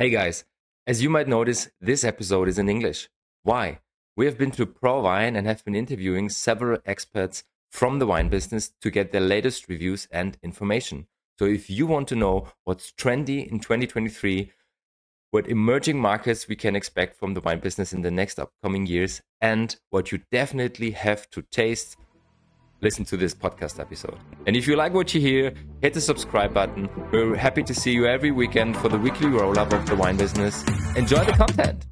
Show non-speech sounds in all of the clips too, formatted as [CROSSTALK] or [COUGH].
Hey guys, as you might notice, this episode is in English. Why? We have been to ProWein and have been interviewing several experts from the wine business to get their latest reviews and information. So if you want to know what's trendy in 2023, what emerging markets we can expect from the wine business in the next upcoming years, and what you definitely have to taste, listen to this podcast episode. And if you like what you hear, hit the subscribe button. We're happy to see you every weekend for the weekly roll up of the wine business. Enjoy the content.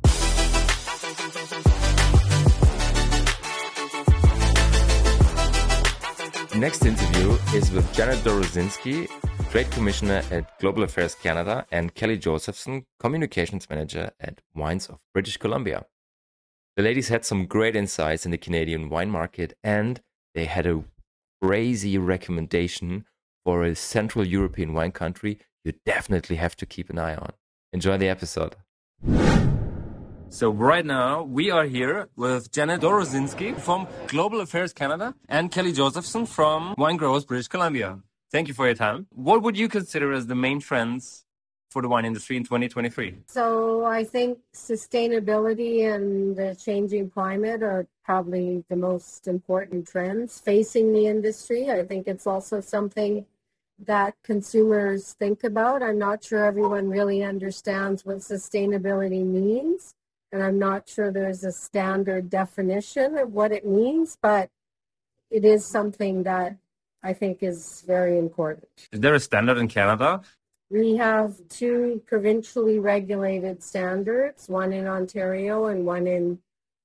Next interview is with Janet Dorozynski, Trade Commissioner at Global Affairs Canada, and Kelly Josephson, Communications Manager at Wines of British Columbia. The ladies had some great insights in the Canadian wine market, and they had a crazy recommendation for a Central European wine country you definitely have to keep an eye on. Enjoy the episode. So right now we are here with Janet Dorozynski from Global Affairs Canada and Kelly Josephson from Wine Growers British Columbia. Thank you for your time. What would you consider as the main trends for the wine industry in 2023? So I think sustainability and the changing climate are probably the most important trends facing the industry. I think it's also something that consumers think about. I'm not sure everyone really understands what sustainability means and I'm not sure there's a standard definition of what it means, but it is something that I think is very important. Is there a standard in Canada? We have two provincially regulated standards, one in Ontario and one in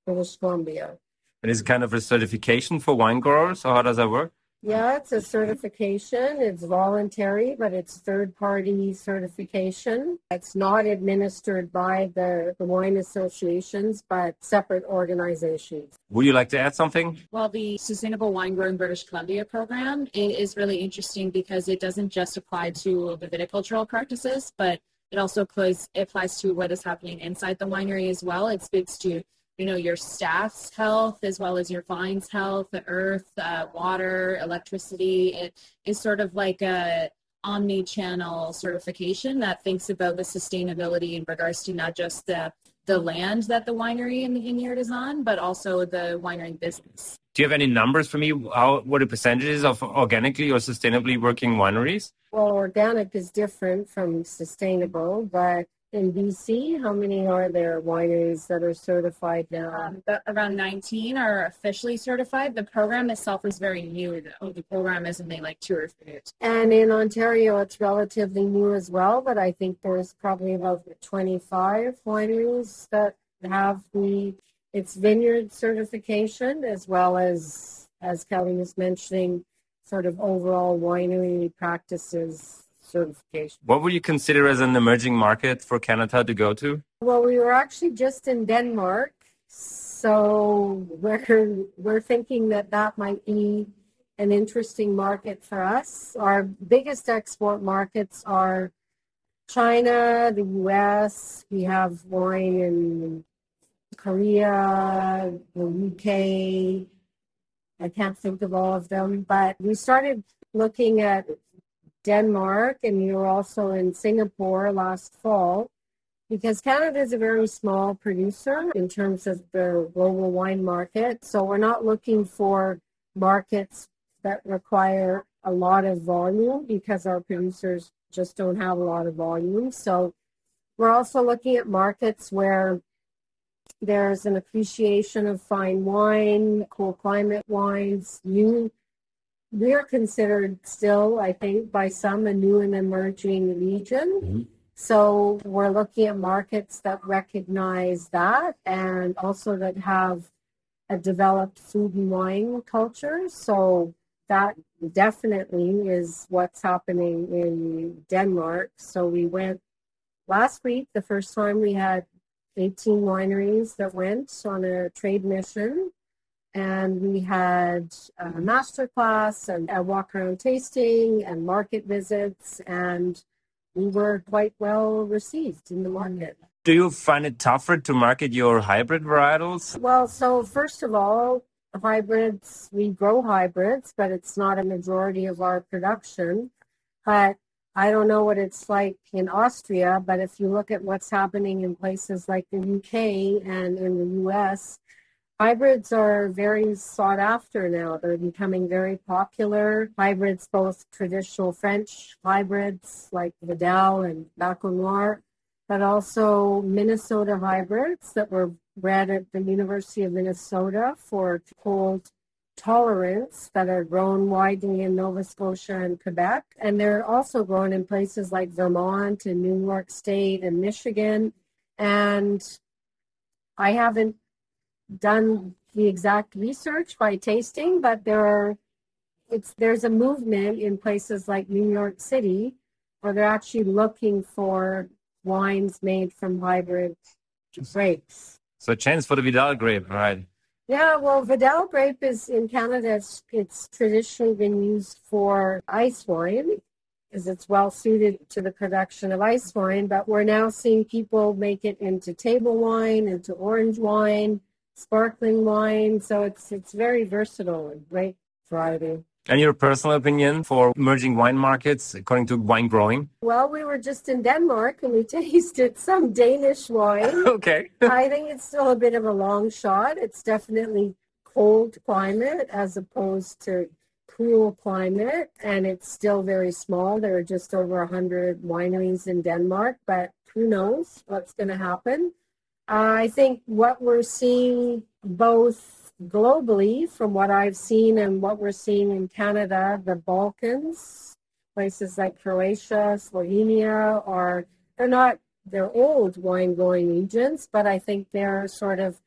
British Columbia. And is it kind of a certification for wine growers, or how does that work? Yeah, it's a certification. It's voluntary, but it's third party certification. It's not administered by the, the wine associations, but separate organizations. Would you like to add something? Well, the Sustainable Winegrowing British Columbia program is really interesting because it doesn't just apply to the viticultural practices, but it also applies, applies to what is happening inside the winery as well. It speaks to you know your staff's health as well as your vine's health the earth uh, water electricity it is sort of like a omni-channel certification that thinks about the sustainability in regards to not just the the land that the winery and the vineyard is on, but also the winery business. Do you have any numbers for me? How what the percentages of organically or sustainably working wineries? Well, organic is different from sustainable, but in BC? How many are there wineries that are certified now? Um, around 19 are officially certified. The program itself is very new, though. The program is only like two or three years. And in Ontario, it's relatively new as well, but I think there's probably about 25 wineries that have the its vineyard certification as well as as Kelly was mentioning, sort of overall winery practices certification. What would you consider as an emerging market for Canada to go to? Well, we were actually just in Denmark, so we're we're thinking that that might be an interesting market for us. Our biggest export markets are China, the U.S. We have wine in Korea, the UK. I can't think of all of them, but we started looking at Denmark, and you were also in Singapore last fall, because Canada is a very small producer in terms of the global wine market. So we're not looking for markets that require a lot of volume because our producers just don't have a lot of volume. So we're also looking at markets where there's an appreciation of fine wine, cool climate wines, new we're considered still, I think, by some a new and emerging region. Mm-hmm. So we're looking at markets that recognize that and also that have a developed food and wine culture. So that definitely is what's happening in Denmark. So we went last week, the first time we had 18 wineries that went on a trade mission and we had a master class and a walk around tasting and market visits and we were quite well received in the market. Do you find it tougher to market your hybrid varietals? Well, so first of all, hybrids, we grow hybrids, but it's not a majority of our production. But I don't know what it's like in Austria, but if you look at what's happening in places like the UK and in the US, hybrids are very sought after now. They're becoming very popular. Hybrids, both traditional French hybrids like Vidal and Baco Noir, but also Minnesota hybrids that were bred at the University of Minnesota for cold tolerance that are grown widely in Nova Scotia and Quebec. And they're also grown in places like Vermont and New York State and Michigan. And I haven't done the exact research by tasting, but there are it's there's a movement in places like New York City where they're actually looking for wines made from hybrid grapes. So chance for the Vidal grape, right? Yeah, well, Vidal grape is in Canada. It's, it's traditionally been used for ice wine because it's well suited to the production of ice wine. But we're now seeing people make it into table wine, into orange wine, sparkling wine. So it's it's very versatile and great variety. And your personal opinion for emerging wine markets according to wine growing? Well, we were just in Denmark and we [LAUGHS] tasted some Danish wine. [LAUGHS] okay. [LAUGHS] I think it's still a bit of a long shot. It's definitely cold climate as opposed to cool climate and it's still very small. There are just over 100 wineries in Denmark, but who knows what's going to happen. I think what we're seeing both globally, from what I've seen and what we're seeing in Canada, the Balkans, places like Croatia, Slovenia, are they're not they're old wine growing regions, but I think they're sort of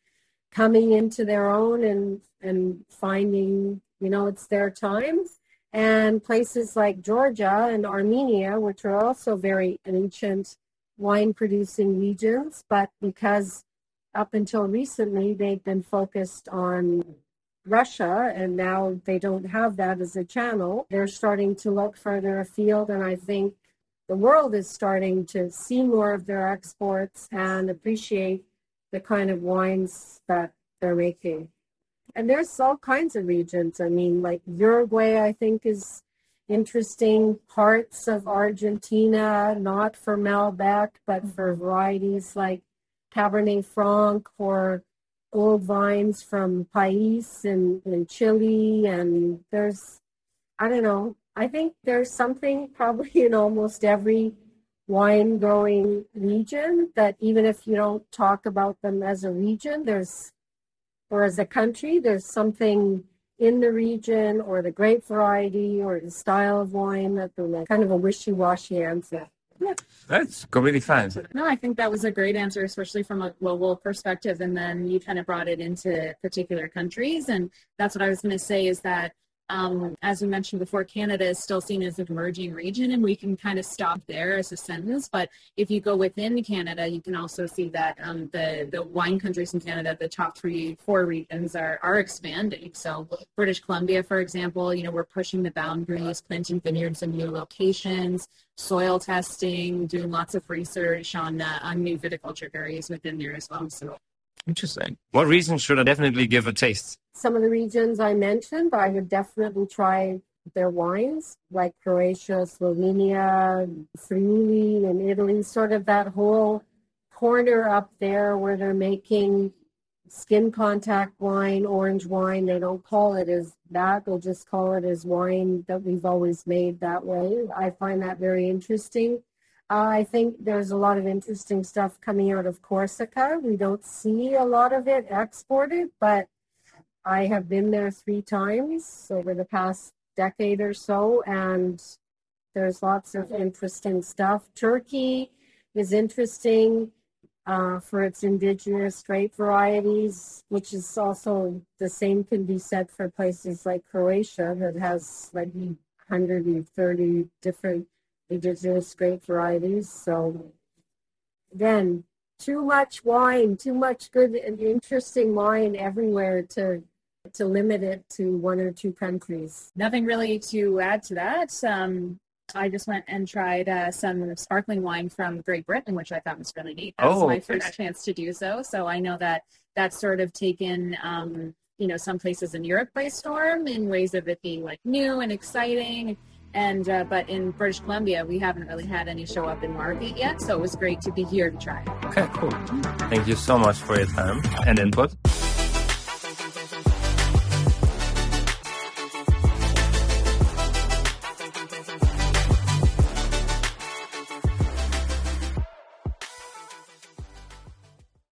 coming into their own and and finding you know it's their time. And places like Georgia and Armenia, which are also very ancient wine producing regions, but because up until recently, they've been focused on Russia, and now they don't have that as a channel. They're starting to look further afield, and I think the world is starting to see more of their exports and appreciate the kind of wines that they're making. And there's all kinds of regions. I mean, like Uruguay, I think is interesting. Parts of Argentina, not for Malbec, but mm-hmm. for varieties like Cabernet Franc or old vines from Pais and, and Chile. And there's, I don't know, I think there's something probably [LAUGHS] in almost every wine growing region that even if you don't talk about them as a region, there's, or as a country, there's something in the region or the grape variety or the style of wine that they're kind of a wishy-washy answer. Yeah. That's completely fine. No, I think that was a great answer, especially from a global perspective. And then you kind of brought it into particular countries. And that's what I was going to say is that um, as we mentioned before, Canada is still seen as an emerging region, and we can kind of stop there as a sentence. But if you go within Canada, you can also see that um, the the wine countries in Canada, the top three, four regions are are expanding. So British Columbia, for example, you know we're pushing the boundaries, planting vineyards in new locations, soil testing, doing lots of research on uh, on new viticulture areas within there as well. So Interesting. What reason should I definitely give a taste? Some of the regions I mentioned, I would definitely try their wines, like Croatia, Slovenia, Friuli, and Italy, sort of that whole corner up there where they're making skin contact wine, orange wine. They don't call it as that, they'll just call it as wine that we've always made that way. I find that very interesting. Uh, I think there's a lot of interesting stuff coming out of Corsica. We don't see a lot of it exported, but I have been there three times over the past decade or so, and there's lots of interesting stuff. Turkey is interesting uh, for its indigenous grape varieties, which is also the same can be said for places like Croatia that has like 130 different indigenous grape varieties. So again, too much wine, too much good and interesting wine everywhere to to limit it to one or two countries. Nothing really to add to that. Um, I just went and tried uh, some sparkling wine from Great Britain, which I thought was really neat. That oh, was my first chance to do so. So I know that that's sort of taken, um, you know, some places in Europe by storm in ways of it being like new and exciting And uh, but in British Columbia, we haven't really had any show up in market yet, so it was great to be here to try. Okay, cool. Thank you so much for your time and input.